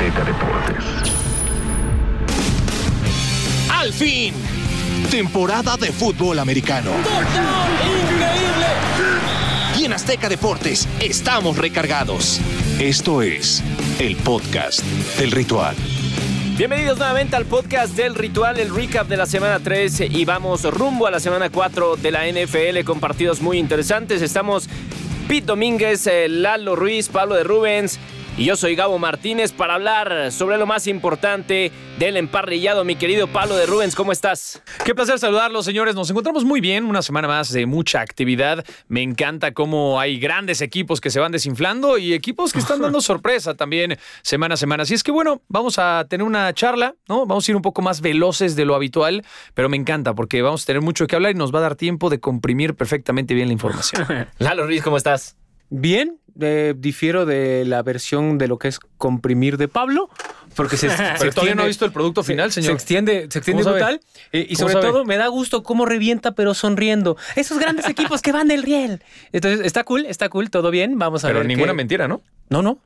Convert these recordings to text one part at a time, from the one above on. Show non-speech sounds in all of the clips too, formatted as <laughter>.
Azteca Deportes. ¡Al fin! Temporada de fútbol americano. ¡Increíble! Y en Azteca Deportes estamos recargados. Esto es el podcast del ritual. Bienvenidos nuevamente al podcast del ritual, el recap de la semana 3 y vamos rumbo a la semana 4 de la NFL con partidos muy interesantes. Estamos Pete Domínguez, eh, Lalo Ruiz, Pablo de Rubens y yo soy Gabo Martínez para hablar sobre lo más importante del emparrillado. Mi querido Pablo de Rubens, ¿cómo estás? Qué placer saludarlos, señores. Nos encontramos muy bien, una semana más de mucha actividad. Me encanta cómo hay grandes equipos que se van desinflando y equipos que están dando <laughs> sorpresa también semana a semana. Así es que bueno, vamos a tener una charla, ¿no? Vamos a ir un poco más veloces de lo habitual, pero me encanta porque vamos a tener mucho que hablar y nos va a dar tiempo de comprimir perfectamente bien la información. <laughs> Lalo Ruiz, ¿cómo estás? Bien, eh, difiero de la versión de lo que es comprimir de Pablo, porque se, <laughs> se Pero todavía extiende- no ha visto el producto final, se- señor. Se extiende, se extiende brutal. eh, y ¿Cómo sobre sabe? todo me da gusto cómo revienta, pero sonriendo. Esos grandes <laughs> equipos que van del riel. Entonces, está cool, está cool, todo bien. Vamos a Pero ver. ninguna qué- mentira, ¿no? No, no.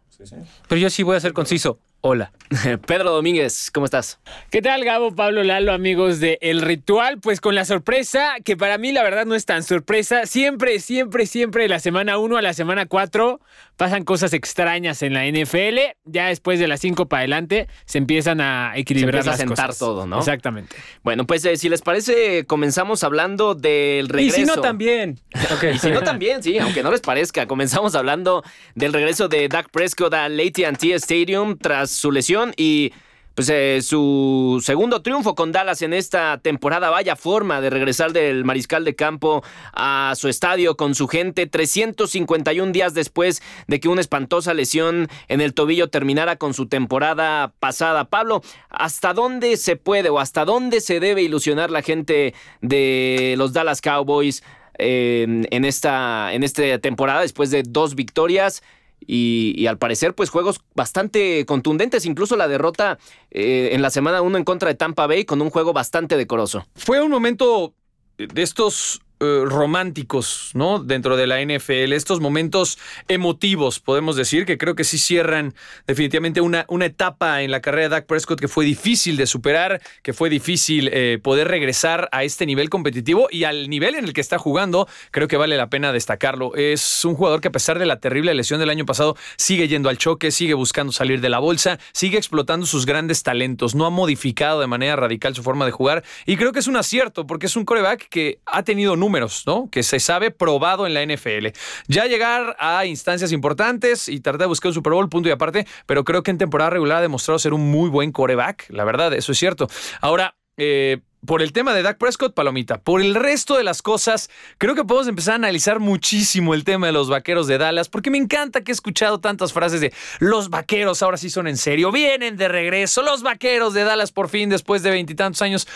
Pero yo sí voy a ser conciso. Hola. <laughs> Pedro Domínguez, ¿cómo estás? ¿Qué tal, Gabo, Pablo, Lalo, amigos de El Ritual? Pues con la sorpresa, que para mí la verdad no es tan sorpresa. Siempre, siempre, siempre de la semana 1 a la semana 4 pasan cosas extrañas en la NFL. Ya después de las 5 para adelante se empiezan a equilibrar Se empieza a sentar cosas. todo, ¿no? Exactamente. Bueno, pues eh, si les parece, comenzamos hablando del Y regreso. si no, también. <laughs> Ok. Y si no, también, sí, aunque no les parezca. Comenzamos hablando del regreso de Dak Prescott al AT&T Stadium tras su lesión y pues eh, su segundo triunfo con Dallas en esta temporada. Vaya forma de regresar del mariscal de campo a su estadio con su gente 351 días después de que una espantosa lesión en el tobillo terminara con su temporada pasada. Pablo, ¿hasta dónde se puede o hasta dónde se debe ilusionar la gente de los Dallas Cowboys? eh, en, esta, en esta temporada después de dos victorias y, al parecer pues juegos bastante contundentes, incluso la derrota eh, en la semana 1 en contra de Tampa Bay con un juego bastante decoroso. Fue un momento de estos eh, románticos, ¿no? Dentro de la NFL, estos momentos emotivos, podemos decir, que creo que sí cierran definitivamente una, una etapa en la carrera de Dak Prescott que fue difícil de superar, que fue difícil eh, poder regresar a este nivel competitivo y al nivel en el que está jugando, creo que vale la pena destacarlo. Es un jugador que a pesar de la terrible lesión del año pasado, sigue yendo al choque, sigue buscando salir de la bolsa, sigue explotando sus grandes talentos, no ha modificado de manera radical su forma de jugar y creo que es un acierto porque es un coreback que ha tenido números, ¿no? Que se sabe probado en la NFL. Ya llegar a instancias importantes y tratar de buscar un Super Bowl, punto y aparte, pero creo que en temporada regular ha demostrado ser un muy buen coreback, la verdad, eso es cierto. Ahora, eh, por el tema de Dak Prescott, palomita. Por el resto de las cosas, creo que podemos empezar a analizar muchísimo el tema de los vaqueros de Dallas, porque me encanta que he escuchado tantas frases de los vaqueros ahora sí son en serio, vienen de regreso, los vaqueros de Dallas por fin después de veintitantos años.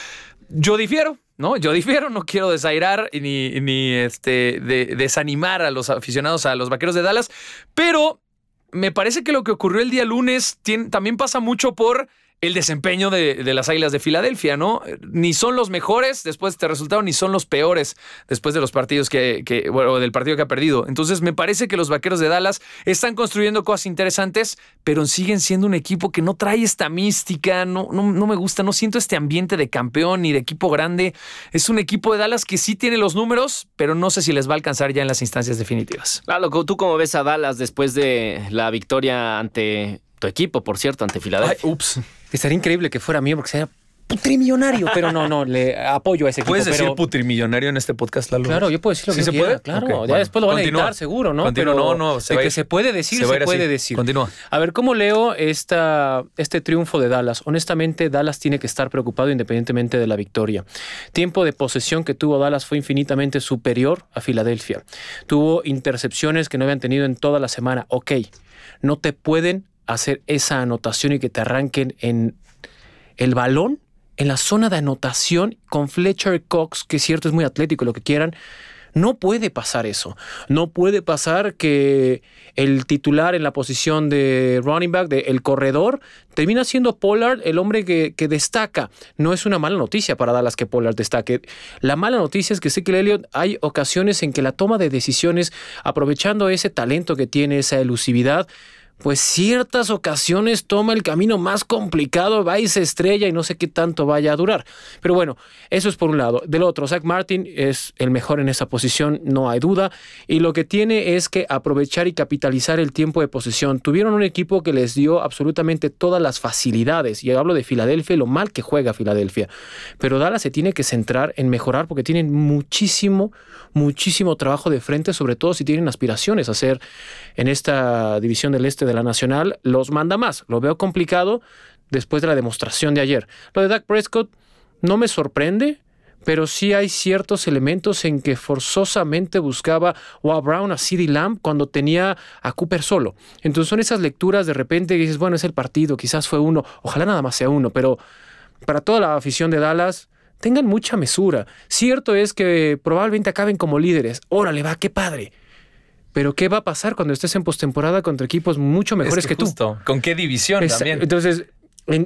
Yo difiero, ¿no? Yo difiero, no quiero desairar ni, ni este, de- desanimar a los aficionados a los vaqueros de Dallas, pero me parece que lo que ocurrió el día lunes también pasa mucho por el desempeño de, de las Águilas de Filadelfia, ¿no? Ni son los mejores después de este resultado, ni son los peores después de los partidos que, que bueno, del partido que ha perdido. Entonces, me parece que los vaqueros de Dallas están construyendo cosas interesantes, pero siguen siendo un equipo que no trae esta mística, no, no, no me gusta, no siento este ambiente de campeón ni de equipo grande. Es un equipo de Dallas que sí tiene los números, pero no sé si les va a alcanzar ya en las instancias definitivas. Lalo, ¿tú cómo ves a Dallas después de la victoria ante tu equipo, por cierto, ante Filadelfia? ups. Estaría increíble que fuera mío porque sería putrimillonario, pero no, no, le apoyo a ese equipo. ¿Puedes decir pero- putrimillonario en este podcast, Lalo? Claro, yo puedo decir lo ¿Sí que se quiera, puede? claro. Ya bueno. después lo van Continúa. a editar, seguro, ¿no? Continúa, Pero no, no, se de que se puede decir, se se, puede así. decir. Continúa. A ver, ¿cómo leo esta, este triunfo de Dallas? Honestamente, Dallas tiene que estar preocupado independientemente de la victoria. Tiempo de posesión que tuvo Dallas fue infinitamente superior a Filadelfia. Tuvo intercepciones que no habían tenido en toda la semana. Ok, no te pueden hacer esa anotación y que te arranquen en el balón en la zona de anotación con Fletcher Cox, que es cierto es muy atlético, lo que quieran. No puede pasar eso. No puede pasar que el titular en la posición de running back, de el corredor, termina siendo Pollard el hombre que, destaca. No es una mala noticia para Dallas que Pollard destaque. La mala noticia es que Ezekiel Elliott hay ocasiones en que la toma de decisiones, aprovechando ese talento que tiene, esa elusividad, pues ciertas ocasiones toma el camino más complicado, va y se estrella y no sé qué tanto vaya a durar. Pero bueno, eso es por un lado. Del otro, Zach Martin es el mejor en esa posición, no hay duda, y lo que tiene es que aprovechar y capitalizar el tiempo de posesión. Tuvieron un equipo que les dio absolutamente todas las facilidades, y hablo de Filadelfia, lo mal que juega Filadelfia, pero Dallas se tiene que centrar en mejorar porque tienen muchísimo, muchísimo trabajo de frente, sobre todo si tienen aspiraciones a ser en esta división del este de la Nacional, los manda más. Lo veo complicado después de la demostración de ayer. Lo de Dak Prescott no me sorprende, pero sí hay ciertos elementos en que forzosamente buscaba o a Brown, a CeeDee Lamb cuando tenía a Cooper solo. Entonces son esas lecturas de repente que dices, bueno, es el partido, quizás fue uno, ojalá nada más sea uno, pero para toda la afición de Dallas, tengan mucha mesura. Cierto es que probablemente acaben como líderes. Órale, va, qué padre. Pero ¿qué va a pasar cuando estés en postemporada contra equipos mucho mejores que, tú? ¿Con qué división también? Entonces,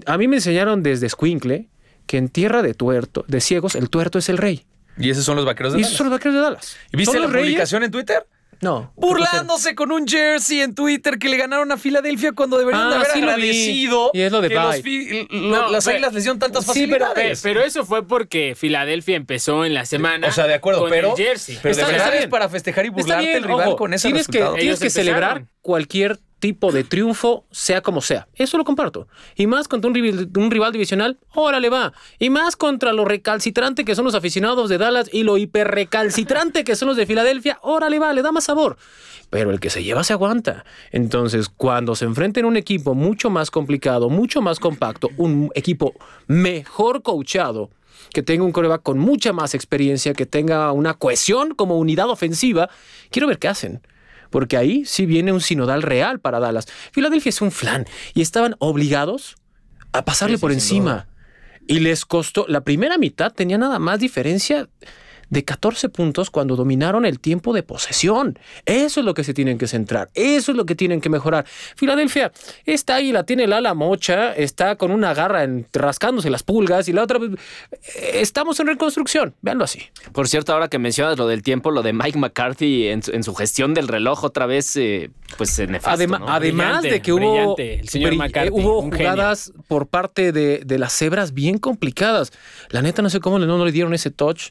a mí me enseñaron desde Squinkle que en tierra de tuerto, de ciegos, el tuerto es el rey. Y esos son los vaqueros de y Dallas. esos son los vaqueros de Dallas. ¿Y viste la reyes. publicación en Twitter? No. Burlándose con un jersey en Twitter que le ganaron a Filadelfia cuando deberían de Ah, haber sí agradecido Y es lo de que los bye. fi- lo- No, las pero- águilas les dieron tantas Sí, pero, facilidades. pero eso fue porque Filadelfia empezó en la semana. o sea, de acuerdo, con pero, el jersey. pero Está- de verdad es bien. para festejar y burlarte bien, el rival ojo, con ese tienes que, tienes que celebrar cualquier tipo de triunfo, sea como sea. Eso lo comparto. Y más contra un rival, un rival divisional, órale va. Y más contra lo recalcitrante que son los aficionados de Dallas y lo hiperrecalcitrante que son los de Filadelfia, órale va, le da más sabor. Pero el que se lleva se aguanta. Entonces, cuando se enfrenten a un equipo mucho más complicado, mucho más compacto, un equipo mejor coachado, que tenga un coreback con mucha más experiencia, que tenga una cohesión como unidad ofensiva, quiero ver qué hacen. Porque ahí sí viene un sinodal real para Dallas. Filadelfia es un flan y estaban obligados a pasarle por encima. Y les costó, la primera mitad tenía nada más diferencia de 14 puntos cuando dominaron el tiempo de posesión. Eso es lo que se tienen que centrar, eso es lo que tienen que mejorar. Filadelfia, esta águila tiene el ala mocha, está con una garra en- rascándose las pulgas y la otra... eh, Estamos en reconstrucción, véanlo así. Por cierto, ahora que mencionas lo del tiempo, lo de Mike McCarthy en, su- en su gestión del reloj otra vez, eh, pues nefasto, ¿no? Además Brillante, de que hubo, el señor McCarthy, eh, hubo genio. jugadas por parte de, de las cebras bien complicadas. La neta, no sé cómo no, le dieron ese touch,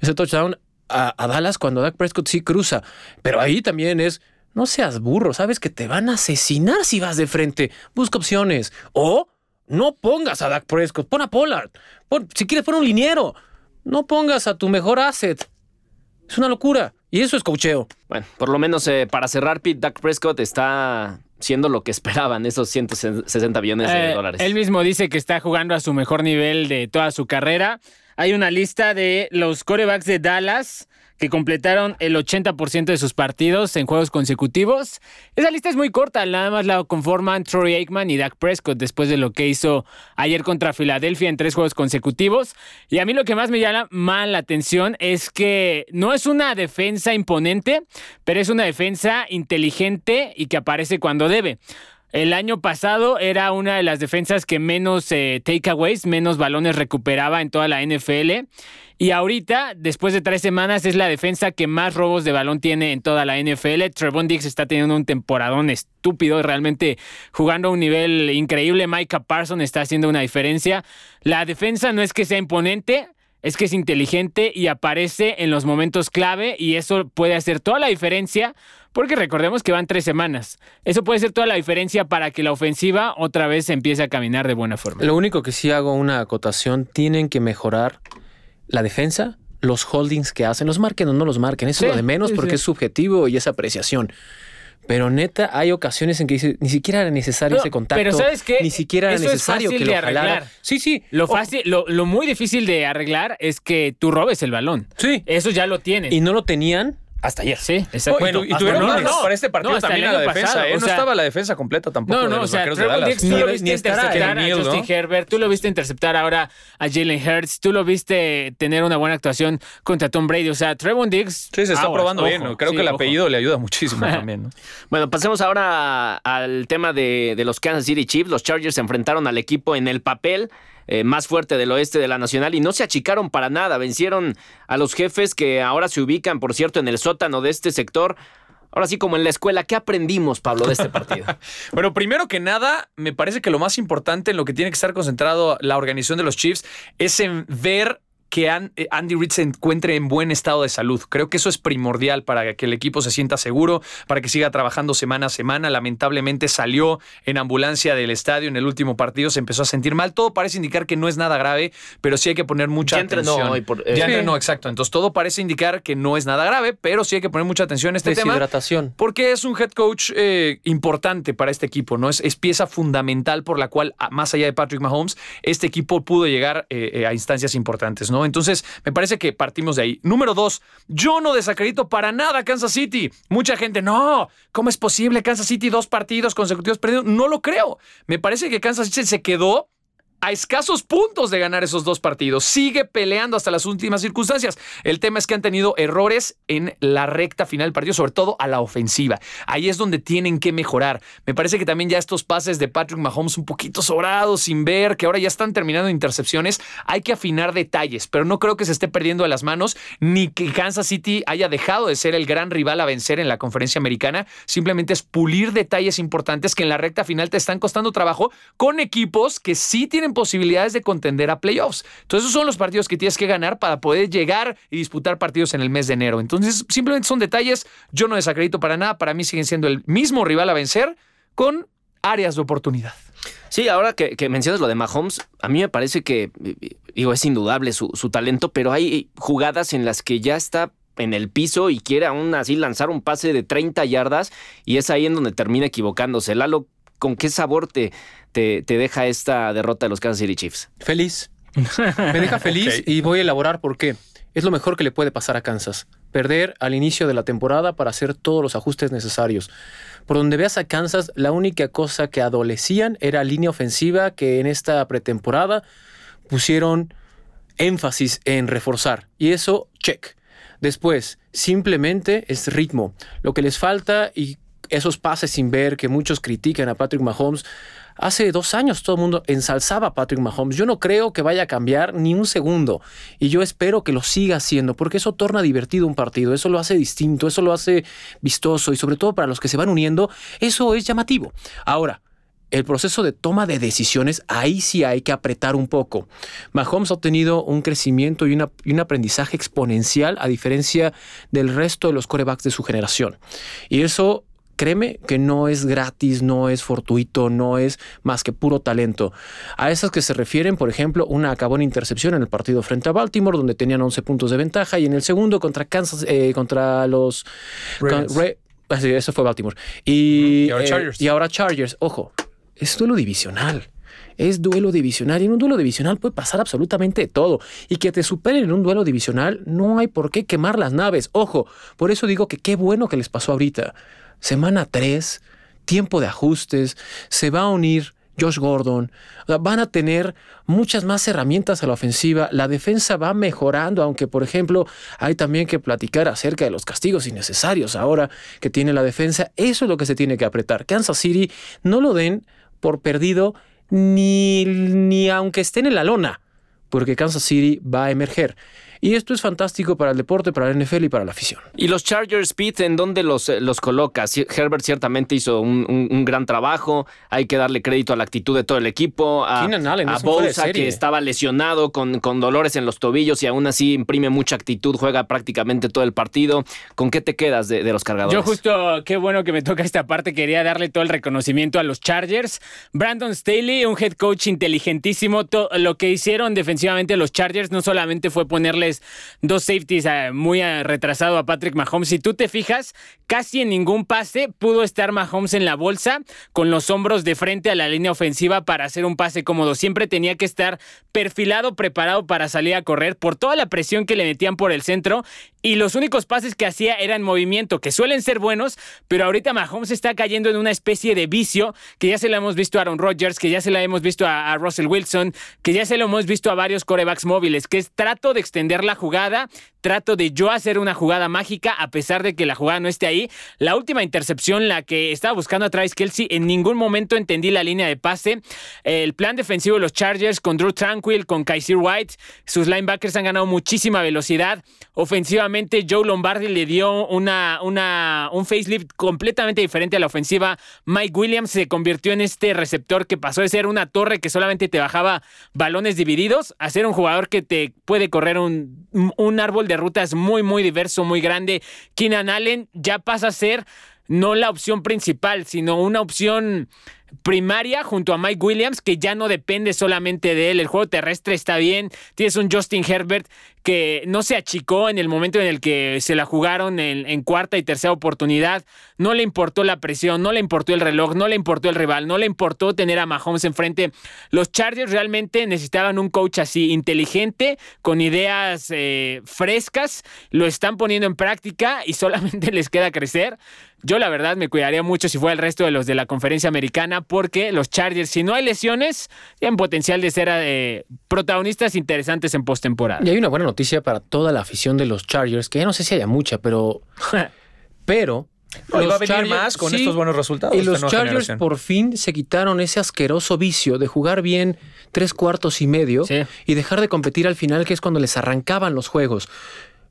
ese touchdown a, a Dallas cuando Dak Prescott sí cruza. Pero ahí también es, no seas burro, sabes que te van a asesinar si vas de frente. Busca opciones. O no pongas a Dak Prescott, pon a Pollard. Pon- si quieres, pon un liniero. No pongas a tu mejor asset. Es una locura. Y eso es cocheo. Bueno, por lo menos eh, para cerrar, Pete, Dak Prescott está siendo lo que esperaban, esos 160 millones de Eh, dólares. Él mismo dice que está jugando a su mejor nivel de toda su carrera. Hay una lista de los corebacks de Dallas que completaron el 80% de sus partidos en juegos consecutivos. Esa lista es muy corta, nada más la conforman Troy Aikman y Dak Prescott después de lo que hizo ayer contra Filadelfia en tres juegos consecutivos. Y a mí lo que más me llama mal la atención es que no es una defensa imponente, pero es una defensa inteligente y que aparece cuando debe. El año pasado era una de las defensas que menos eh, takeaways, menos balones recuperaba en toda la NFL. Y ahorita, después de tres semanas, es la defensa que más robos de balón tiene en toda la NFL. Trevon Diggs está teniendo un temporadón estúpido, realmente jugando a un nivel increíble. Micah Parsons está haciendo una diferencia. La defensa no es que sea imponente, es que es inteligente y aparece en los momentos clave y eso puede hacer toda la diferencia porque recordemos que van tres semanas. Eso puede ser toda la diferencia para que la ofensiva otra vez empiece a caminar de buena forma. Lo único que sí hago una acotación, tienen que mejorar la defensa, los holdings que hacen, los marquen o no los marquen, eso Sí, es lo de menos porque sí. es subjetivo y es apreciación. Pero neta, hay ocasiones en que ni siquiera era necesario No, ese contacto. pero ¿sabes qué? Ni siquiera era Eso es necesario fácil que lo de jalara. arreglar. Sí, sí. Lo fácil, lo, lo muy difícil de arreglar es que tú robes el balón. Sí. Eso ya lo tienes. Y no lo tenían hasta ayer. Sí, exacto. Oh, y, tu- y tuvieron no, no. para este partido No, hasta también el a la defensa. pasado, ¿eh? o No sea- estaba la defensa completa tampoco No, de no, o los sea, vaqueros de Dallas. Tú Ni- lo viste. Herbert, tú lo viste interceptar ahora a Jalen Hurts, tú lo viste tener una buena actuación contra Tom Brady. O sea, Trevor Diggs. Sí, se está probando bien. Creo sí, que el ojo. apellido le ayuda muchísimo <laughs> también. ¿no? Bueno, pasemos ahora al tema de, de los Kansas City Chiefs. Los Chargers se enfrentaron al equipo en el papel eh, más fuerte del oeste de la Nacional y no se achicaron para nada. Vencieron a los jefes que ahora se ubican, por cierto, en el sótano de este sector. Ahora sí, como en la escuela, ¿qué aprendimos, Pablo, de este partido? <laughs> bueno, primero que nada, me parece que lo más importante en lo que tiene que estar concentrado la organización de los Chiefs es en ver que eh, Andy Reid se encuentre en buen estado de salud. Creo que eso es primordial para que el equipo se sienta seguro, para que siga trabajando semana a semana. Lamentablemente salió en ambulancia del estadio en el último partido, se empezó a sentir mal. Todo parece indicar que no es nada grave, pero sí hay que poner mucha ya atención. Entrenó, por, eh, ya entrenó, exacto. Entonces todo parece indicar que no es nada grave, pero sí hay que poner mucha atención a este tema. Porque es un head coach eh, importante para este equipo, ¿no? Es, es, pieza fundamental por la cual, más allá de Patrick Mahomes, este equipo pudo llegar a instancias importantes, ¿no? Entonces, me parece que partimos de ahí. Número dos, yo no desacredito para nada Kansas City. Mucha gente, no, ¿cómo es posible Kansas City dos partidos consecutivos perdidos? No lo creo. Me parece que Kansas City se quedó a escasos puntos de ganar esos dos partidos. Sigue peleando hasta las últimas circunstancias. El tema es que han tenido errores en la recta final del partido, sobre todo a la ofensiva. Ahí es donde tienen que mejorar. Me parece que también ya estos pases de Patrick Mahomes un poquito sobrados, sin ver, que ahora ya están terminando intercepciones, hay que afinar detalles, pero no creo que se esté perdiendo de las manos ni que Kansas City haya dejado de ser el gran rival a vencer en la conferencia americana. Simplemente es pulir detalles importantes que en la recta final te están costando trabajo con equipos que sí tienen posibilidades de contender a playoffs. Entonces esos son los partidos que tienes que ganar para poder llegar y disputar partidos en el mes de enero. Entonces simplemente son detalles, yo no desacredito para nada, para mí siguen siendo el mismo rival a vencer con áreas de oportunidad. Sí, ahora que, mencionas lo de Mahomes, a mí me parece que, digo, es indudable su, su talento, pero hay jugadas en las que ya está en el piso y quiere aún así lanzar un pase de 30 yardas y es ahí en donde termina equivocándose. Lalo, ¿con qué sabor te, te, deja esta derrota de los Kansas City Chiefs? Feliz. Me deja <laughs> feliz y voy a elaborar por qué. Es lo mejor que le puede pasar a Kansas. Perder al inicio de la temporada para hacer todos los ajustes necesarios. Por donde veas a Kansas, la única cosa que adolecían era línea ofensiva que en esta pretemporada pusieron énfasis en reforzar. Y eso, check. Después, simplemente es ritmo. Lo que les falta y esos pases sin ver que muchos critican a Patrick Mahomes. Hace dos años todo el mundo ensalzaba a Patrick Mahomes. Yo no creo que vaya a cambiar ni un segundo. Y yo espero que lo siga haciendo, porque eso torna divertido un partido, eso lo hace distinto, eso lo hace vistoso y sobre todo para los que se van uniendo, eso es llamativo. Ahora, el proceso de toma de decisiones, ahí sí hay que apretar un poco. Mahomes ha tenido un crecimiento y, y, un aprendizaje exponencial a diferencia del resto de los corebacks de su generación. Y eso créeme que no es gratis, no es fortuito, no es más que puro talento. A esas que se refieren, por ejemplo, una acabó en intercepción en el partido frente a Baltimore, donde tenían 11 puntos de ventaja, y en el segundo contra Kansas, eh, contra los... Ah, eso fue Baltimore. Y, y, ahora eh, Chargers. y ahora Chargers. Ojo, es duelo divisional es duelo divisional y en un duelo divisional puede pasar absolutamente todo. Y que te superen en un duelo divisional, no hay por qué quemar las naves. Ojo, por eso digo que qué bueno que les pasó ahorita semana 3, tiempo de ajustes, se va a unir Josh Gordon, van a tener muchas más herramientas a la ofensiva, la defensa va mejorando, aunque por ejemplo hay también que platicar acerca de los castigos innecesarios ahora que tiene la defensa, eso es lo que se tiene que apretar. Kansas City no lo den por perdido ni, ni aunque estén en la lona, porque Kansas City va a emerger. Y esto es fantástico para el deporte, para el NFL y para la afición. ¿Y los Chargers, Pete, en dónde los, eh, los colocas? Herbert ciertamente hizo un, gran trabajo. Hay que darle crédito a la actitud de todo el equipo. A, a Bosa, que estaba lesionado con, con dolores en los tobillos y aún así imprime mucha actitud, juega prácticamente todo el partido. ¿Con qué te quedas de, los cargadores? Yo justo, qué bueno que me toca esta parte. Quería darle todo el reconocimiento a los Chargers. Brandon Staley, un head coach inteligentísimo. lo que hicieron defensivamente los Chargers no solamente fue ponerle dos safeties eh, muy eh, retrasado a Patrick Mahomes. Si tú te fijas, casi en ningún pase pudo estar Mahomes en la bolsa con los hombros de frente a la línea ofensiva para hacer un pase cómodo. Siempre tenía que estar perfilado, preparado para salir a correr por toda la presión que le metían por el centro y los únicos pases que hacía eran movimiento, que suelen ser buenos, pero ahorita Mahomes está cayendo en una especie de vicio que ya se lo hemos visto a Aaron Rodgers, que ya se la hemos visto a, Russell Wilson, que ya se lo hemos visto a varios corebacks móviles, que es trato de extender la jugada, trato de yo hacer una jugada mágica a pesar de que la jugada no esté ahí. La última intercepción, la que estaba buscando a Travis Kelsey, en ningún momento entendí la línea de pase. El plan defensivo de los Chargers con Drew Tranquil, con Kaiser White, sus linebackers han ganado muchísima velocidad. Ofensivamente Joe Lombardi le dio una, una, un facelift completamente diferente a la ofensiva. Mike Williams se convirtió en este receptor que pasó de ser una torre que solamente te bajaba balones divididos a ser un jugador que te puede correr un, un árbol de rutas muy, muy diverso, muy grande. Keenan Allen ya pasa a ser no la opción principal, sino una opción primaria junto a Mike Williams, que ya no depende solamente de él. El juego terrestre está bien. Tienes un Justin Herbert que no se achicó en el momento en el que se la jugaron en, cuarta y tercera oportunidad. No le importó la presión, no le importó el reloj, no le importó el rival, no le importó tener a Mahomes enfrente. Los Chargers realmente necesitaban un coach así, inteligente, con ideas eh, frescas. Lo están poniendo en práctica y solamente <laughs> les queda crecer. Yo la verdad me cuidaría mucho si fuera el resto de los de la conferencia americana porque los Chargers, si no hay lesiones, tienen potencial de ser eh, protagonistas interesantes en postemporada. Y hay una buena noticia para toda la afición de los Chargers, que ya no sé si haya mucha, pero... pero... va a venir más con estos buenos resultados. Y los Chargers por fin se quitaron ese asqueroso vicio de jugar bien tres cuartos y medio y dejar de competir al final, que es cuando les arrancaban los juegos.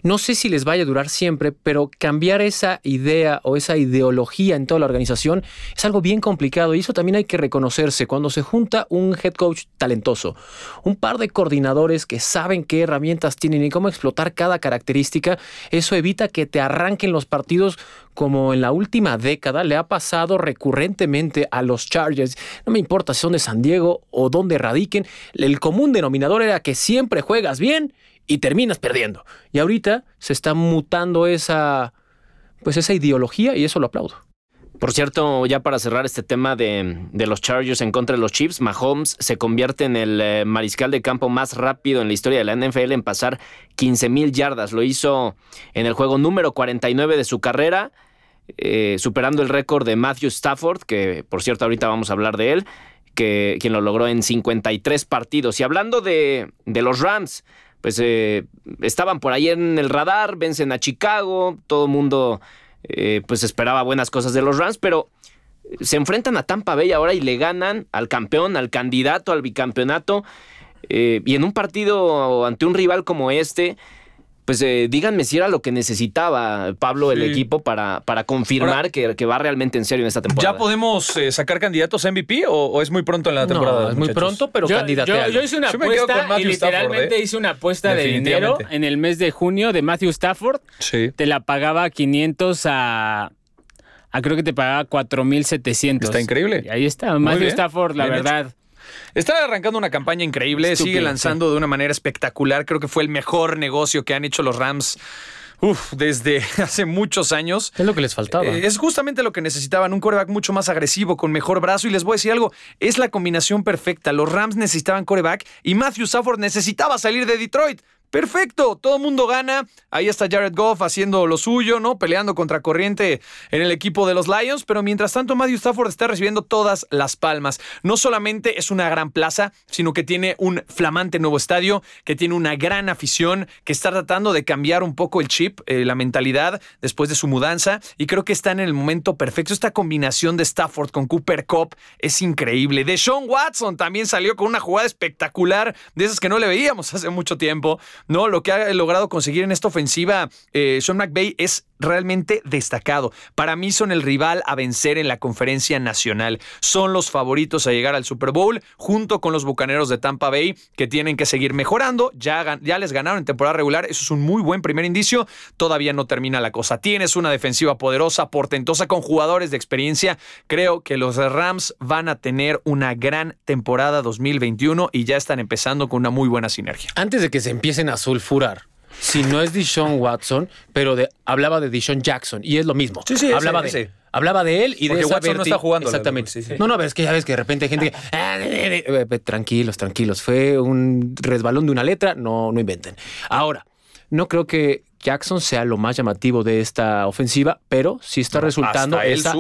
No sé si les vaya a durar siempre, pero cambiar esa idea o esa ideología en toda la organización es algo bien complicado y eso también hay que reconocerse cuando se junta un head coach talentoso, un par de coordinadores que saben qué herramientas tienen y cómo explotar cada característica, eso evita que te arranquen los partidos como en la última década le ha pasado recurrentemente a los Chargers. No me importa si son de San Diego o donde radiquen, el común denominador era que siempre juegas bien y terminas perdiendo. Y ahorita se está mutando esa, pues esa ideología y eso lo aplaudo. Por cierto, ya para cerrar este tema de, los Chargers en contra de los Chiefs, Mahomes se convierte en el eh, mariscal de campo más rápido en la historia de la NFL en pasar 15 mil yardas. Lo hizo en el juego número 49 de su carrera, eh, superando el récord de Matthew Stafford, que por cierto ahorita vamos a hablar de él, que, quien lo logró en 53 partidos. Y hablando de, de los Rams, pues eh, estaban por ahí en el radar, vencen a Chicago, todo el mundo eh, pues esperaba buenas cosas de los Rams, pero se enfrentan a Tampa Bay ahora y le ganan al campeón, al candidato al bicampeonato, eh, y en un partido ante un rival como este, pues eh, díganme si era lo que necesitaba Pablo el equipo para, para confirmar que, va realmente en serio en esta temporada. ¿Ya podemos eh, sacar candidatos a MVP o, es muy pronto en la temporada? es muy pronto, pero candidato. Yo, hice una apuesta y literalmente ¿eh? hice una apuesta de dinero en el mes de junio de Matthew Stafford. Sí. Te la pagaba 500 a... a creo que te pagaba 4.700. Está increíble. Y ahí está, Matthew Stafford, la verdad. Está arrancando una campaña increíble, sigue lanzando de una manera espectacular. Creo que fue el mejor negocio que han hecho los Rams. desde <laughs> hace muchos años. Es lo que les faltaba. Eh, es justamente lo que necesitaban, un coreback mucho más agresivo, con mejor brazo. Y les voy a decir algo, es la combinación perfecta. Los Rams necesitaban coreback y Matthew Stafford necesitaba salir de Detroit. Perfecto, todo el mundo gana. Ahí está Jared Goff haciendo lo suyo, ¿no? Peleando contra corriente en el equipo de los Lions, pero mientras tanto Matthew Stafford está recibiendo todas las palmas. No solamente es una gran plaza, sino que tiene un flamante nuevo estadio, que tiene una gran afición, que está tratando de cambiar un poco el chip, eh, la mentalidad después de su mudanza, y creo que está en el momento perfecto. Esta combinación de Stafford con Cooper Cup es increíble. De Sean Watson también salió con una jugada espectacular, de esas que no le veíamos hace mucho tiempo. ¿No? Lo que ha logrado conseguir en esta ofensiva eh, Sean McVay es realmente destacado. Para mí son el rival a vencer en la conferencia nacional. Son los favoritos a llegar al Super Bowl junto con los Bucaneros de Tampa Bay que tienen que seguir mejorando. Ya, ya les ganaron en temporada regular. Eso es un muy buen primer indicio. Todavía no termina la cosa. Tienes una defensiva poderosa, portentosa con jugadores de experiencia. Creo que los Rams van a tener una gran temporada 2021 y ya están empezando con una muy buena sinergia. Antes de que se empiecen a sulfurar si no es Dishon Watson, pero de, hablaba de Dishon Jackson y es lo mismo. Sí, sí, hablaba de Hablaba de él y de esa Watson no está jugando. Exactamente. No, no, es que ya ves que de repente hay gente que. Ah, tranquilos, tranquilos. Fue un resbalón de una letra. No, no inventen. Ahora, no creo que Jackson sea lo más llamativo de esta ofensiva, pero sí está resultando esa,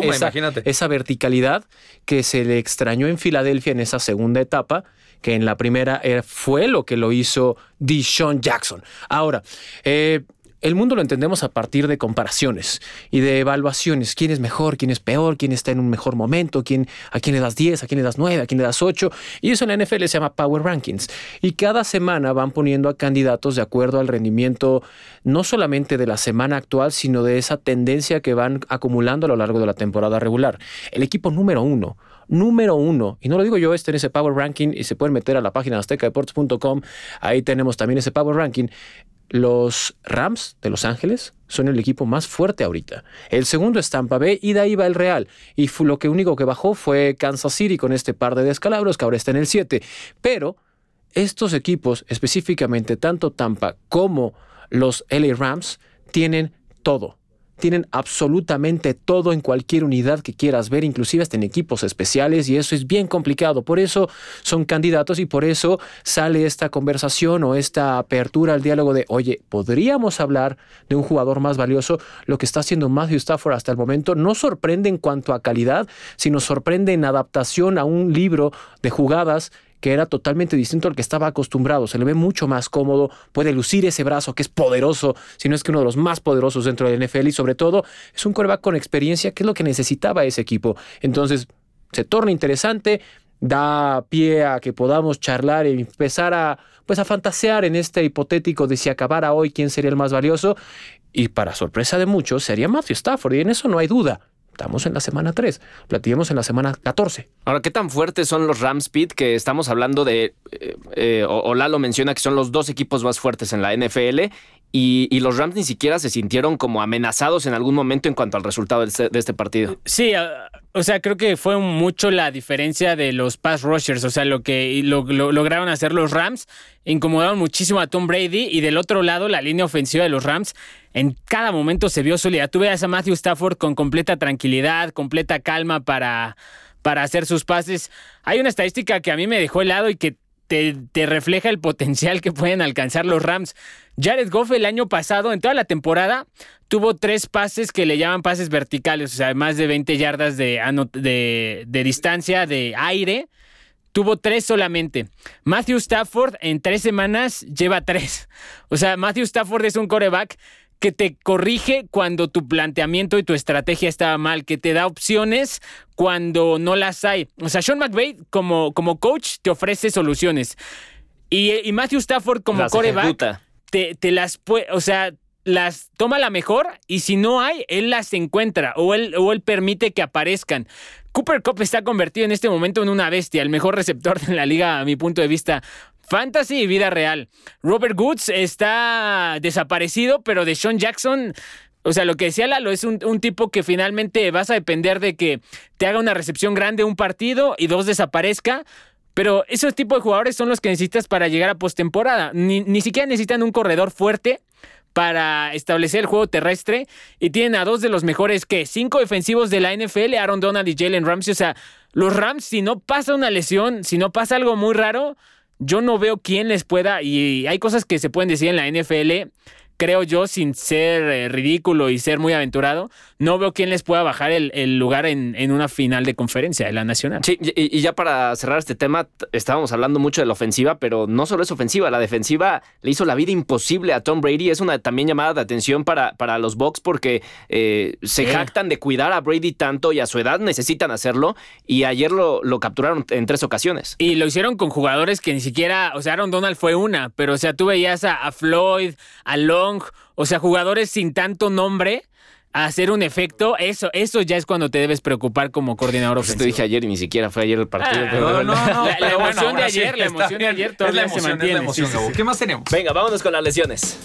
esa verticalidad que se le extrañó en Filadelfia en esa segunda etapa que en la primera fue lo que lo hizo Deshaun Jackson. Ahora, eh, el mundo lo entendemos a partir de comparaciones y de evaluaciones. ¿Quién es mejor? ¿Quién es peor? ¿Quién está en un mejor momento? ¿Quién, ¿A quién le das 10? ¿A quién le das 9? ¿A quién le das 8? Y eso en la NFL se llama Power Rankings. Y cada semana van poniendo a candidatos de acuerdo al rendimiento no solamente de la semana actual, sino de esa tendencia que van acumulando a lo largo de la temporada regular. El equipo número uno número uno, y no lo digo yo, este en ese Power Ranking, y se pueden meter a la página aztecadeportes.com, ahí tenemos también ese Power Ranking. Los Rams de Los Ángeles son el equipo más fuerte ahorita. El segundo es Tampa Bay y de ahí va el Real. Y lo que único que bajó fue Kansas City con este par de descalabros que ahora está en el 7. Pero estos equipos, específicamente tanto Tampa como los LA Rams, tienen todo tienen absolutamente todo en cualquier unidad que quieras ver, inclusive hasta en equipos especiales, y eso es bien complicado. Por eso son candidatos y por eso sale esta conversación o esta apertura al diálogo de, oye, podríamos hablar de un jugador más valioso. Lo que está haciendo Matthew Stafford hasta el momento no sorprende en cuanto a calidad, sino sorprende en adaptación a un libro de jugadas que era totalmente distinto al que estaba acostumbrado. Se le ve mucho más cómodo, puede lucir ese brazo que es poderoso, si no es que uno de los más poderosos dentro del NFL y sobre todo es un coreback con experiencia, que es lo que necesitaba ese equipo. Entonces se torna interesante, da pie a que podamos charlar y empezar a pues a fantasear en este hipotético de si acabara hoy quién sería el más valioso y para sorpresa de muchos sería Matthew Stafford y en eso no hay duda. Estamos en la semana 3, platicemos en la semana 14. Ahora, ¿qué tan fuertes son los Rams, Pete? Que estamos hablando de, eh, eh, o, Lalo menciona que son los dos equipos más fuertes en la NFL y, los Rams ni siquiera se sintieron como amenazados en algún momento en cuanto al resultado de este, este partido. Sí, o sea, creo que fue mucho la diferencia de los pass rushers, o sea, lo que lograron hacer los Rams, incomodaron muchísimo a Tom Brady y del otro lado la línea ofensiva de los Rams en cada momento se vio sólida. Tú veas a Matthew Stafford con completa tranquilidad, completa calma para, para hacer sus pases. Hay una estadística que a mí me dejó helado y que te, refleja el potencial que pueden alcanzar los Rams. Jared Goff el año pasado, en toda la temporada, tuvo tres pases que le llaman pases verticales, o sea, más de 20 yardas de, de, de distancia de aire. Tuvo tres solamente. Matthew Stafford en tres semanas lleva tres. O sea, Matthew Stafford es un coreback que te corrige cuando tu planteamiento y tu estrategia estaba mal, que te da opciones cuando no las hay. O sea, Sean McVay como, como coach te ofrece soluciones. Y, Matthew Stafford como coreback te, te, las puede, o sea, las toma la mejor y si no hay, él las encuentra o él, o él permite que aparezcan. Cooper Cup está convertido en este momento en una bestia, el mejor receptor de la liga a mi punto de vista. Fantasy y vida real. Robert Woods está desaparecido, pero de Sean Jackson o sea, lo que decía Lalo es un, tipo que finalmente vas a depender de que te haga una recepción grande un partido y dos desaparezca. Pero esos tipos de jugadores son los que necesitas para llegar a postemporada. Ni, ni siquiera necesitan un corredor fuerte para establecer el juego terrestre y tienen a dos de los mejores que cinco defensivos de la NFL, Aaron Donald y Jalen Ramsey. O sea, los Rams, si no pasa una lesión, si no pasa algo muy raro, yo no veo quién les pueda, y hay cosas que se pueden decir en la NFL creo yo, sin ser eh, ridículo y ser muy aventurado, no veo quién les pueda bajar el, lugar en, en, una final de conferencia de la Nacional. Sí, y, ya para cerrar este tema, estábamos hablando mucho de la ofensiva, pero no solo es ofensiva, la defensiva le hizo la vida imposible a Tom Brady. Es una también llamada de atención para, para los Bucks porque eh, se jactan de cuidar a Brady tanto y a su edad necesitan hacerlo. Y ayer lo, lo capturaron en tres ocasiones. Y lo hicieron con jugadores que ni siquiera, o sea, Aaron Donald fue una, pero o sea, tú veías a, a Floyd, a Long, o sea, jugadores sin tanto nombre hacer un efecto, eso, eso ya es cuando te debes preocupar como coordinador pues ofensivo. Te dije ayer y ni siquiera fue ayer el partido. Ah, no, no, no. La, emoción de ayer, la emoción de ayer todavía se mantiene. ¿Qué más tenemos? Venga, vámonos con las lesiones.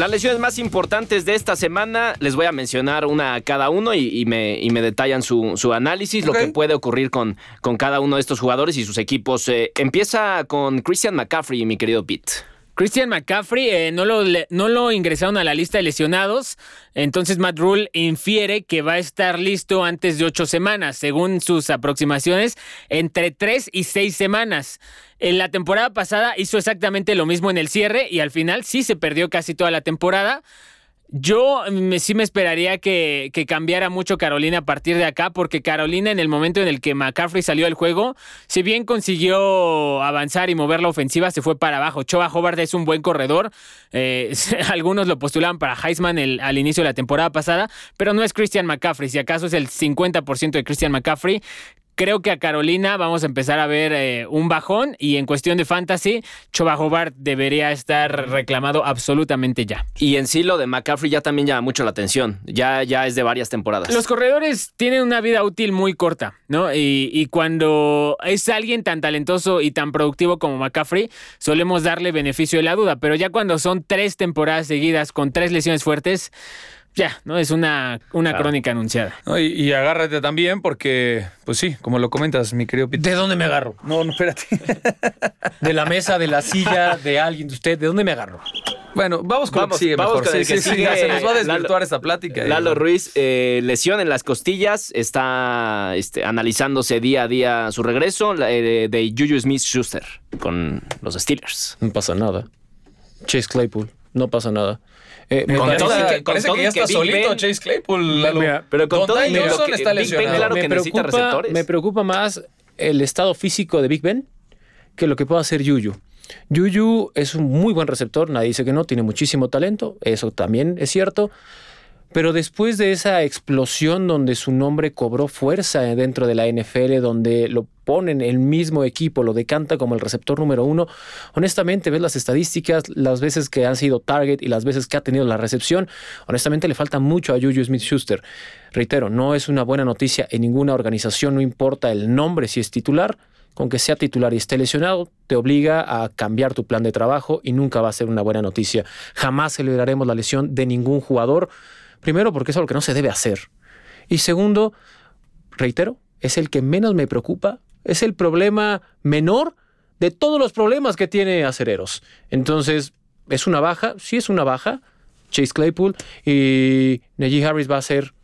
Las lesiones más importantes de esta semana, les voy a mencionar una a cada uno y, me, y me, detallan su, su análisis, lo que puede ocurrir con, con, cada uno de estos jugadores y sus equipos. Eh, empieza con Christian McCaffrey, mi querido Pete. Christian McCaffrey eh, no, lo, no lo ingresaron a la lista de lesionados, entonces Matt Rule infiere que va a estar listo antes de ocho semanas, según sus aproximaciones, entre tres y seis semanas. En la temporada pasada hizo exactamente lo mismo en el cierre y al final sí se perdió casi toda la temporada. Yo sí me esperaría que, que, cambiara mucho Carolina a partir de acá, porque Carolina en el momento en el que McCaffrey salió del juego, si bien consiguió avanzar y mover la ofensiva, se fue para abajo. Choba Hobart es un buen corredor. Eh, <laughs> algunos lo postulaban para Heisman al inicio de la temporada pasada, pero no es Christian McCaffrey. Si acaso es el 50% de Christian McCaffrey, Creo que a Carolina vamos a empezar a ver eh, un bajón y en cuestión de fantasy, Choba Hobart debería estar reclamado absolutamente ya. Y en sí lo de McCaffrey ya también llama mucho la atención. Ya, ya es de varias temporadas. Los corredores tienen una vida útil muy corta, ¿no? Y, y cuando es alguien tan talentoso y tan productivo como McCaffrey, solemos darle beneficio de la duda. Pero ya cuando son tres temporadas seguidas con tres lesiones fuertes, ya, ¿no? Es una, una crónica anunciada. y, agárrate también porque, pues sí, como lo comentas, mi querido Peter. ¿De dónde me agarro? No, no, espérate. <laughs> de la mesa, de la silla, de alguien de usted. ¿De dónde me agarro? Bueno, vamos con vamos, el vamos Con el que sigue. se nos va a desvirtuar esta plática. Lalo Ruiz, eh, lesión en las costillas, está este, analizándose día a día su regreso eh, de Juju Smith-Schuster con los Steelers. No pasa nada. Chase Claypool, no pasa nada. Eh, con todo que, parece que ya está solito Chase Claypool. pero con todo y que está lesionado. claro me receptores. Me preocupa más el estado físico de Big Ben que lo que pueda hacer Yuyu. Yuyu es un muy buen receptor, nadie dice que no, tiene muchísimo talento, eso también es cierto. Pero después de esa explosión donde su nombre cobró fuerza dentro de la NFL, donde lo ponen el mismo equipo, lo decanta como el receptor número uno, honestamente ves las estadísticas, las veces que han sido target y las veces que ha tenido la recepción, honestamente le falta mucho a Juju Smith-Schuster. Reitero, no es una buena noticia en ninguna organización, no importa el nombre si es titular, con que sea titular y esté lesionado, te obliga a cambiar tu plan de trabajo y nunca va a ser una buena noticia. Jamás celebraremos la lesión de ningún jugador Primero, porque es algo que no se debe hacer. Y segundo, reitero, es el que menos me preocupa, es el problema menor de todos los problemas que tiene Acereros. Entonces, ¿es una baja? Sí es una baja. Chase Claypool y Najee Harris va a ser,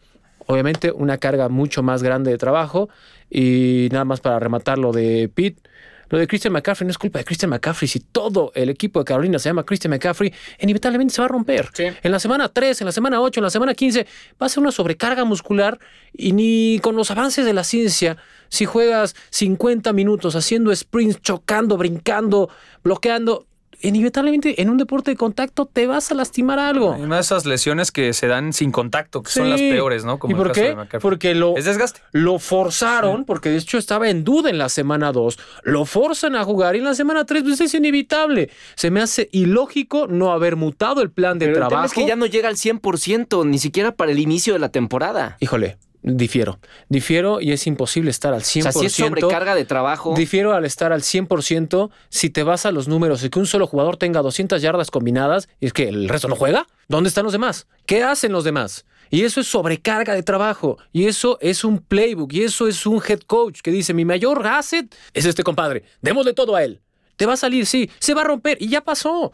obviamente, una carga mucho más grande de trabajo. Y nada más para rematar lo de Pete lo de Christian McCaffrey no es culpa de Christian McCaffrey. Si todo el equipo de Carolina se llama Christian McCaffrey, inevitablemente se va a romper. En la semana 3, en la semana 8, en la semana 15, va a ser una sobrecarga muscular y ni con los avances de la ciencia, si juegas 50 minutos haciendo sprints, chocando, brincando, bloqueando, inevitablemente en un deporte de contacto te vas a lastimar algo. Hay una de esas lesiones que se dan sin contacto, que son las peores, ¿no? Como ¿Y por qué? Porque lo, es desgaste. lo forzaron, porque de hecho estaba en duda en la semana 2, lo forzan a jugar y en la semana 3 pues es inevitable. Se me hace ilógico no haber mutado el plan de trabajo. El es que ya no llega al 100%, ni siquiera para el inicio de la temporada. Híjole, Difiero. Difiero y es imposible estar al 100%. O sea, si es sobrecarga de trabajo. Difiero al estar al 100% si te vas a los números y que un solo jugador tenga 200 yardas combinadas y es que el resto no juega. ¿Dónde están los demás? ¿Qué hacen los demás? Y eso es sobrecarga de trabajo. Y eso es un playbook. Y eso es un head coach que dice, mi mayor asset es este compadre. Démosle todo a él. Te va a salir, sí. Se va a romper. Y ya pasó.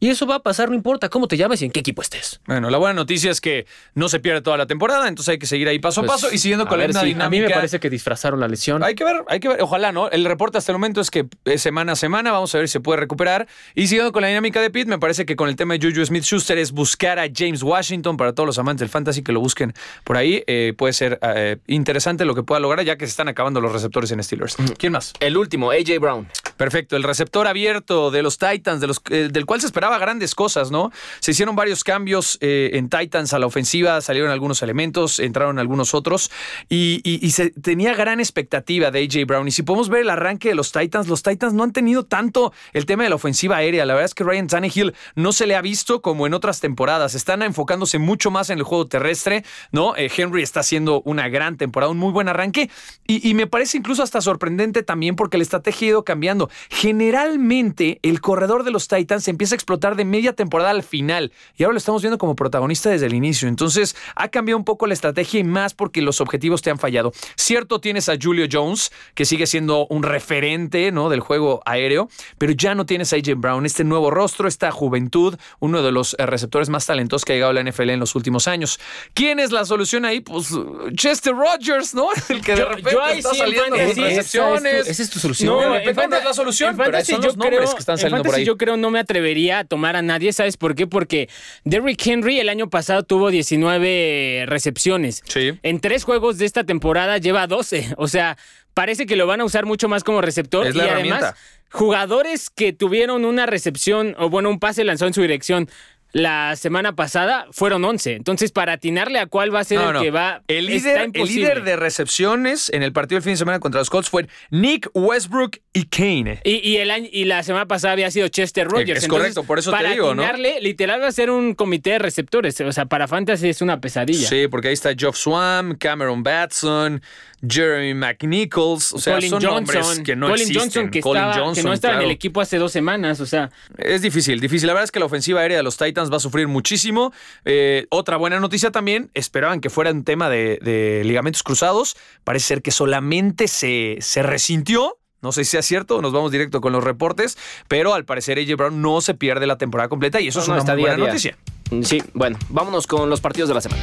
Y eso va a pasar, no importa cómo te llames y en qué equipo estés. Bueno, la buena noticia es que no se pierde toda la temporada, entonces hay que seguir ahí paso a pues, paso y siguiendo con la dinámica. A mí me parece que disfrazaron la lesión. Hay que ver, hay que ver. Ojalá, ¿no? El reporte hasta el momento es que es semana a semana, vamos a ver si se puede recuperar. Y siguiendo con la dinámica de Pitt, me parece que con el tema de Juju Smith Schuster es buscar a James Washington para todos los amantes del fantasy que lo busquen por ahí. Eh, puede ser eh, interesante lo que pueda lograr, ya que se están acabando los receptores en Steelers. ¿Quién más? El último, AJ Brown. Perfecto, el receptor abierto de los Titans, de los, eh, del cual se esperaba grandes cosas. ¿no? Se hicieron varios cambios eh, en Titans a la ofensiva, salieron algunos elementos, entraron algunos otros y, se tenía gran expectativa de AJ Brown. Y si podemos ver el arranque de los Titans, los Titans no han tenido tanto el tema de la ofensiva aérea. La verdad es que Ryan Tannehill no se le ha visto como en otras temporadas. Están enfocándose mucho más en el juego terrestre, ¿no? Eh, Henry está haciendo una gran temporada, un muy buen arranque y, me parece incluso hasta sorprendente también porque la estrategia ha ido cambiando. Generalmente el corredor de los Titans empieza a explotar de media temporada al final y ahora lo estamos viendo como protagonista desde el inicio. Entonces ha cambiado un poco la estrategia y más porque los objetivos te han fallado. Cierto, tienes a Julio Jones, que sigue siendo un referente ¿no? del juego aéreo, pero ya no tienes a AJ Brown, este nuevo rostro, esta juventud, uno de los eh, receptores más talentosos que ha llegado a la NFL en los últimos años. ¿Quién es la solución ahí? Pues Chester Rogers, ¿no? <laughs> El que de repente está saliendo con recepciones. Esa es tu solución. No, de repente la solución, pero son los yo nombres creo- que están en saliendo por ahí. Yo creo no me atrevería a tomar a nadie, ¿sabes por qué? Porque Derrick Henry el año pasado tuvo 19 recepciones. Sí. En tres juegos de esta temporada lleva 12. O sea, parece que lo van a usar mucho más como receptor. Es la y además, jugadores que tuvieron una recepción, o bueno, un pase lanzado en su dirección. La semana pasada fueron 11. Entonces, para atinarle a cuál va a ser No, el no. que va. El líder, el líder de recepciones en el partido del fin de semana contra los Colts fue Nick Westbrook y Kane. Y, y el año, y la semana pasada había sido Chester Rogers. Es correcto, por eso te para digo, ¿no? atinarle, literal va a ser un comité de receptores. O sea, para Fantasy es una pesadilla. Sí, porque ahí está Geoff Swam, Cameron Batson, Jeremy McNichols. O sea, Colin son nombres Johnson, que no Colin existen. Johnson, que, Colin estaba- que Johnson, no estaba en el equipo hace dos semanas. O sea, Es difícil, difícil. La verdad es que la ofensiva aérea de los Titans va a sufrir muchísimo. Eh, otra buena noticia también, esperaban que fuera un tema de, de ligamentos cruzados. Parece ser que solamente se, se resintió. No sé si sea cierto, nos vamos directo con los reportes, pero al parecer AJ Brown no se pierde la temporada completa y eso No, es una muy buena día. noticia. Sí, bueno, vámonos con los partidos de la semana.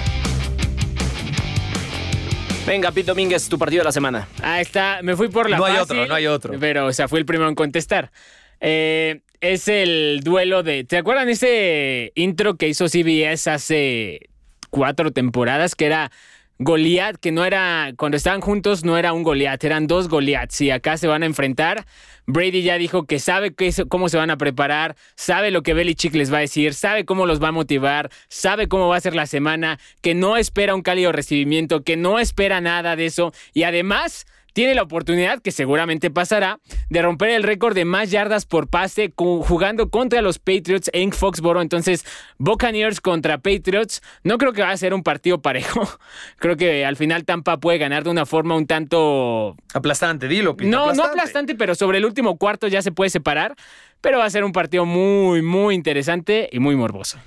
Venga, Pete Domínguez, tu partido de la semana. ahí está. Me fui por la No hay fácil, otro, no hay otro. Pero, o sea, fui el primero en contestar. Eh, es el duelo de. ¿Te acuerdan ese intro que hizo CBS hace cuatro temporadas? Que era Goliath, que no era. Cuando estaban juntos, no era un Goliath, eran dos Goliaths. Y acá se van a enfrentar. Brady ya dijo que sabe cómo se van a preparar, sabe lo que Belichick les va a decir, sabe cómo los va a motivar, sabe cómo va a ser la semana, que no espera un cálido recibimiento, que no espera nada de eso. Y además tiene la oportunidad, que seguramente pasará, de romper el récord de más yardas por pase jugando contra los Patriots en Foxboro. Entonces, Buccaneers contra Patriots, no creo que va a ser un partido parejo. <laughs> Creo que al final Tampa puede ganar de una forma un tanto... Aplastante, dilo, Pete, No, no aplastante, pero sobre el último cuarto ya se puede separar. Pero va a ser un partido muy, muy interesante y muy morboso.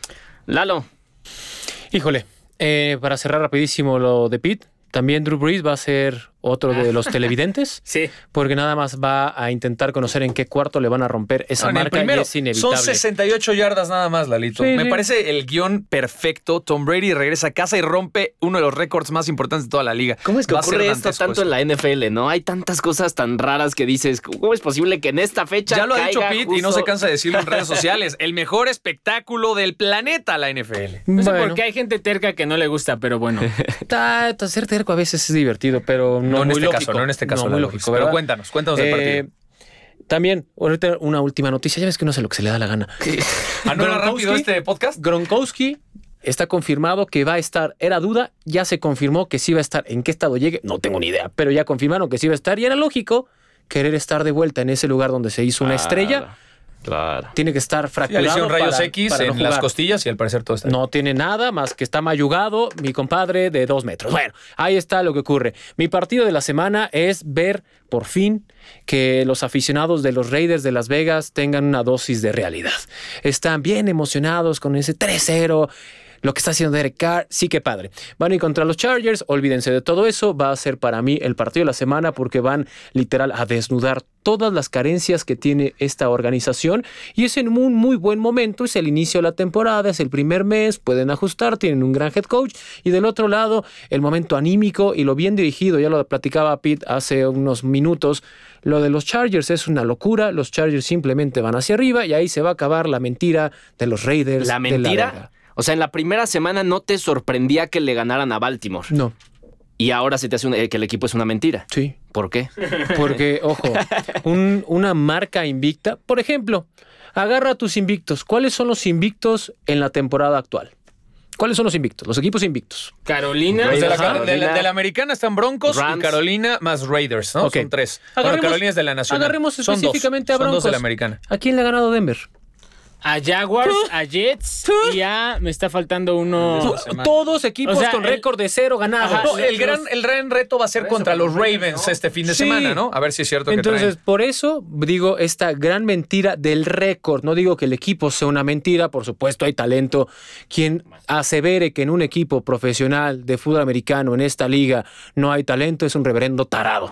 Lalo, Híjole, eh, para cerrar rapidísimo lo de Pete, también Drew Brees va a ser otro de los televidentes, <laughs> Sí. porque nada más va a intentar conocer en qué cuarto le van a romper esa No, en el marca primero, y es inevitable. Son 68 yardas nada más, Lalito. Sí, Me sí. parece el guion perfecto. Tom Brady regresa a casa y rompe uno de los récords más importantes de toda la liga. ¿cómo es que Va ocurre esto tanto en la NFL, no? Hay tantas cosas tan raras que dices, ¿cómo es posible que en esta fecha Ya lo ha dicho Pete y no se cansa de decirlo en redes <laughs> sociales. El mejor espectáculo del planeta, la NFL. No sé Bueno. por qué hay gente terca que no le gusta, pero bueno. <laughs> Ta- ta- ser terco a veces es divertido, pero no, No en muy este lógico. caso, no en este caso, muy Lalo. lógico, Pero cuéntanos, cuéntanos del Eh, partido. También, ahorita una última noticia. Ya ves que no sé lo que se le da la gana. Ah, no era Gronkowski- rápido este podcast. Gronkowski está confirmado que va a estar. Era duda, ya se confirmó que sí va a estar. ¿En qué estado llegue? No tengo ni idea, pero ya confirmaron que sí va a estar y era lógico querer estar de vuelta en ese lugar donde se hizo una estrella. Claro. Tiene que estar fracturado. le hicieron rayos para- X para no en las costillas y al parecer todo está bien. No tiene nada más que está mayugado, mi compadre de dos metros. Bueno, ahí está lo que ocurre. Mi partido de la semana es ver por fin que los aficionados de los Raiders de Las Vegas tengan una dosis de realidad. Están bien emocionados con ese 3-0. Lo que está haciendo Derek Carr, sí que padre. Van a ir contra los Chargers, olvídense de todo eso. Va a ser para mí el partido de la semana porque van literal a desnudar todas las carencias que tiene esta organización y es en un muy buen momento, es el inicio de la temporada, es el primer mes, pueden ajustar, tienen un gran head coach y del otro lado el momento anímico y lo bien dirigido, ya lo platicaba Pete hace unos minutos, lo de los Chargers es una locura, los Chargers simplemente van hacia arriba y ahí se va a acabar la mentira de los Raiders. ¿La de mentira? o sea, en la primera semana no te sorprendía que le ganaran a Baltimore. No, Y ahora se te hace un- eh, que el equipo es una mentira. sí. ¿Por qué? Porque, ojo, un- una marca invicta, por ejemplo, agarra tus invictos. ¿Cuáles son los invictos en la temporada actual? ¿Cuáles son los invictos? Los equipos invictos. Carolina. Los de, la, Ajá. de la- de la americana están Broncos Rams. y Carolina más Raiders, ¿no? Son tres. Bueno, Carolina es de la nacional. Agarremos Son dos. específicamente a Son Broncos. dos de la americana. ¿A quién le ha ganado Denver? A Jaguars, a Jets y a. Me está faltando uno. Todos equipos O sea, con el- récord de cero ganados. Ajá, No, el, los- gran, el gran reto va a ser contra los Ravens este fin de Sí. semana, ¿no? A ver si es cierto que Entonces, por eso digo esta gran mentira del récord. No digo que el equipo sea una mentira, por supuesto hay talento. Quien asevere que en un equipo profesional de fútbol americano en esta liga no hay talento es un reverendo tarado.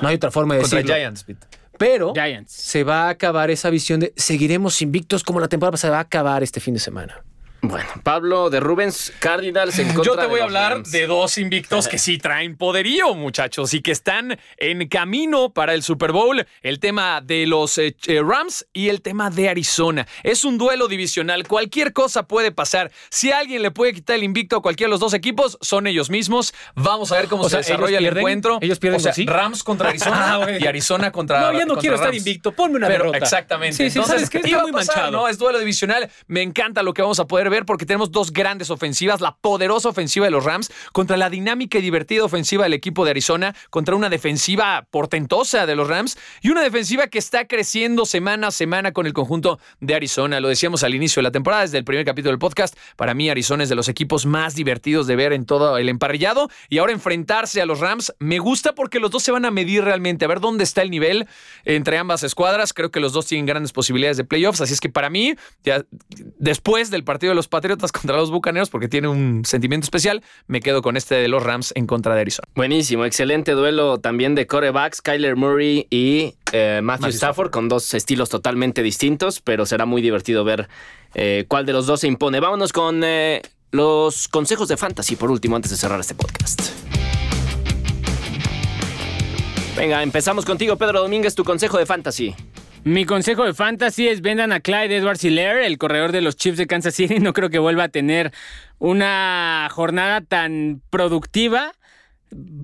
No hay otra forma de Contra decirlo. Giants, Pete. Pero Giants. se va a acabar esa visión de seguiremos invictos como la temporada pasada. Se va a acabar este fin de semana. Bueno, Pablo de Rubens, Cardinals en contra Yo te voy a hablar Rams. de dos invictos que sí traen poderío, muchachos, y que están en camino para el Super Bowl. El tema de los eh, eh, Rams y el tema de Arizona. Es un duelo divisional. Cualquier cosa puede pasar. Si alguien le puede quitar el invicto a cualquiera de los dos equipos, son ellos mismos. Vamos a ver cómo O se sea, desarrolla ¿ellos el pierden? encuentro. ¿Ellos pierden o sea, con sí? Rams contra <laughs> Arizona Ah, y Arizona contra No, ya no quiero estar invicto. Ponme una Pero, derrota. Exactamente. Sí, sí, Entonces, ¿sabes qué? Está muy pasar, manchado. ¿no? Es duelo divisional. Me encanta lo que vamos a poder ver porque tenemos dos grandes ofensivas. La poderosa ofensiva de los Rams contra la dinámica y divertida ofensiva del equipo de Arizona, contra una defensiva portentosa de los Rams y una defensiva que está creciendo semana a semana con el conjunto de Arizona. Lo decíamos al inicio de la temporada, desde el primer capítulo del podcast. Para mí, Arizona es de los equipos más divertidos de ver en todo el emparrillado. Y ahora enfrentarse a los Rams me gusta porque los dos se van a medir realmente, a ver dónde está el nivel entre ambas escuadras. Creo que los dos tienen grandes posibilidades de playoffs. Así es que para mí, ya después del partido de los Patriotas contra los Bucaneros, porque tiene un sentimiento especial, me quedo con este de los Rams en contra de Arizona. Buenísimo, excelente duelo también de corebacks, Kyler Murray y eh, Matthew, Stafford, con dos estilos totalmente distintos, pero será muy divertido ver eh, cuál de los dos se impone. Vámonos con eh, los consejos de fantasy por último antes de cerrar este podcast. Venga, empezamos contigo, Pedro Domínguez, tu consejo de fantasy. Mi consejo de fantasy es vendan a Clyde Edwards Hilaire, el corredor de los Chiefs de Kansas City. <laughs> No creo que vuelva a tener una jornada tan productiva.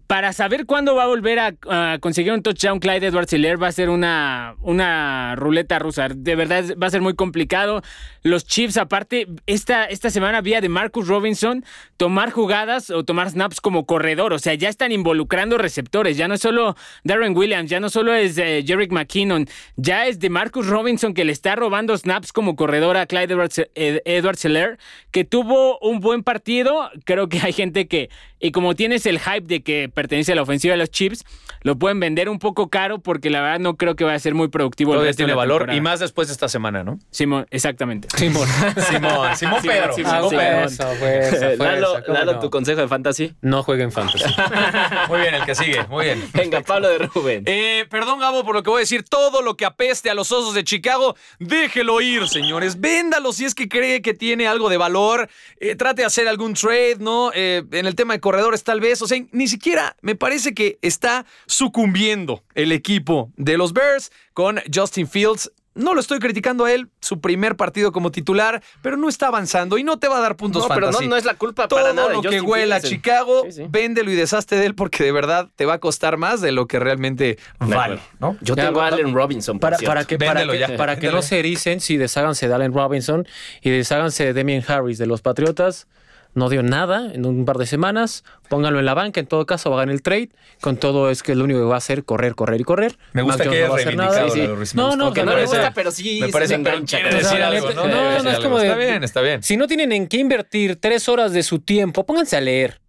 Para saber cuándo va a volver a, conseguir un touchdown Clyde Edwards Hilaire va a ser una, una ruleta rusa. De verdad va a ser muy complicado. Los Chiefs, aparte, esta, esta semana vía de Marcus Robinson tomar jugadas o tomar snaps como corredor. O sea, ya están involucrando receptores. Ya no es solo Darren Williams, ya no solo es eh, Jerick McKinnon, ya es de Marcus Robinson que le está robando snaps como corredor a Clyde Edwards, Ed- Edwards Hilaire, que tuvo un buen partido. Creo que hay gente que, y como tienes el hype de que pertenece a la ofensiva de los Chiefs, lo pueden vender un poco caro porque la verdad no creo que vaya a ser muy productivo. el Todavía resto de tiene la valor temporada. y más después de esta semana, ¿no? Simón, exactamente. Simón. <laughs> Simón, Simón Pedro. Simón, sí, fuerza, fuerza, fuerza, Lalo, ¿cómo Lalo, no? tu consejo de fantasy. No jueguen fantasy. <laughs> Muy bien, el que sigue, muy bien. <laughs> Venga, Pablo de Rubén. Eh, perdón, Gabo, por lo que voy a decir. Todo lo que apeste a los osos de Chicago, déjelo ir, señores. Véndalo si es que cree que tiene algo de valor. Eh, trate de hacer algún trade, ¿no? Eh, en el tema de corredores, tal vez. O sea, ni siquiera me parece que está sucumbiendo el equipo de los Bears con Justin Fields. No lo estoy criticando a él, su primer partido como titular, pero no está avanzando y no te va a dar puntos No, pero no, fantasy. no es la culpa Todo para nada de lo que huela a. Chicago, Sí, sí. véndelo y deshazte de él porque de verdad te va a costar más de lo que realmente vale. ¿no? Yo Ya, tengo a Allen Robinson, por Para, cierto. para que, para Véndelo que, ya, para que no se ericen, sí, desháganse de Allen Robinson y desháganse de Demian Harris de los Patriotas. No dio nada en un par de semanas. Pónganlo en la banca. En todo caso, hagan el trade. Con todo, es que lo único que va a hacer correr, correr y correr. Me gusta Mac que no va a hayas hacer nada. Sí, sí. No, no, que no le gusta, pero sí Me se parece engancha. decir algo, ¿no? No, es como de- Está bien, está bien. Si no tienen en qué invertir tres horas de su tiempo, pónganse a leer.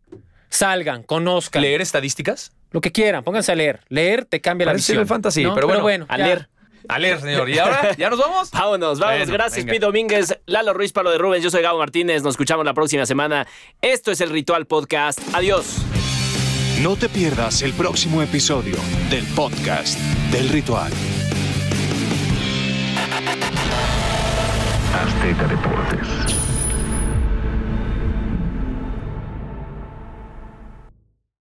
Salgan, conozcan. ¿Leer estadísticas? Lo que quieran, pónganse a leer. Leer te cambia la visión. pero bueno, a ya. leer. A leer, señor. ¿Y ahora? ¿Ya nos vamos? Vámonos, vámonos. Bueno, Gracias. Pete Domínguez, Lalo Ruiz, Palo de Rubens. Yo soy Gabo Martínez. Nos escuchamos la próxima semana. Esto es el Ritual Podcast. Adiós. No te pierdas el próximo episodio del podcast del ritual. Azteca Deportes.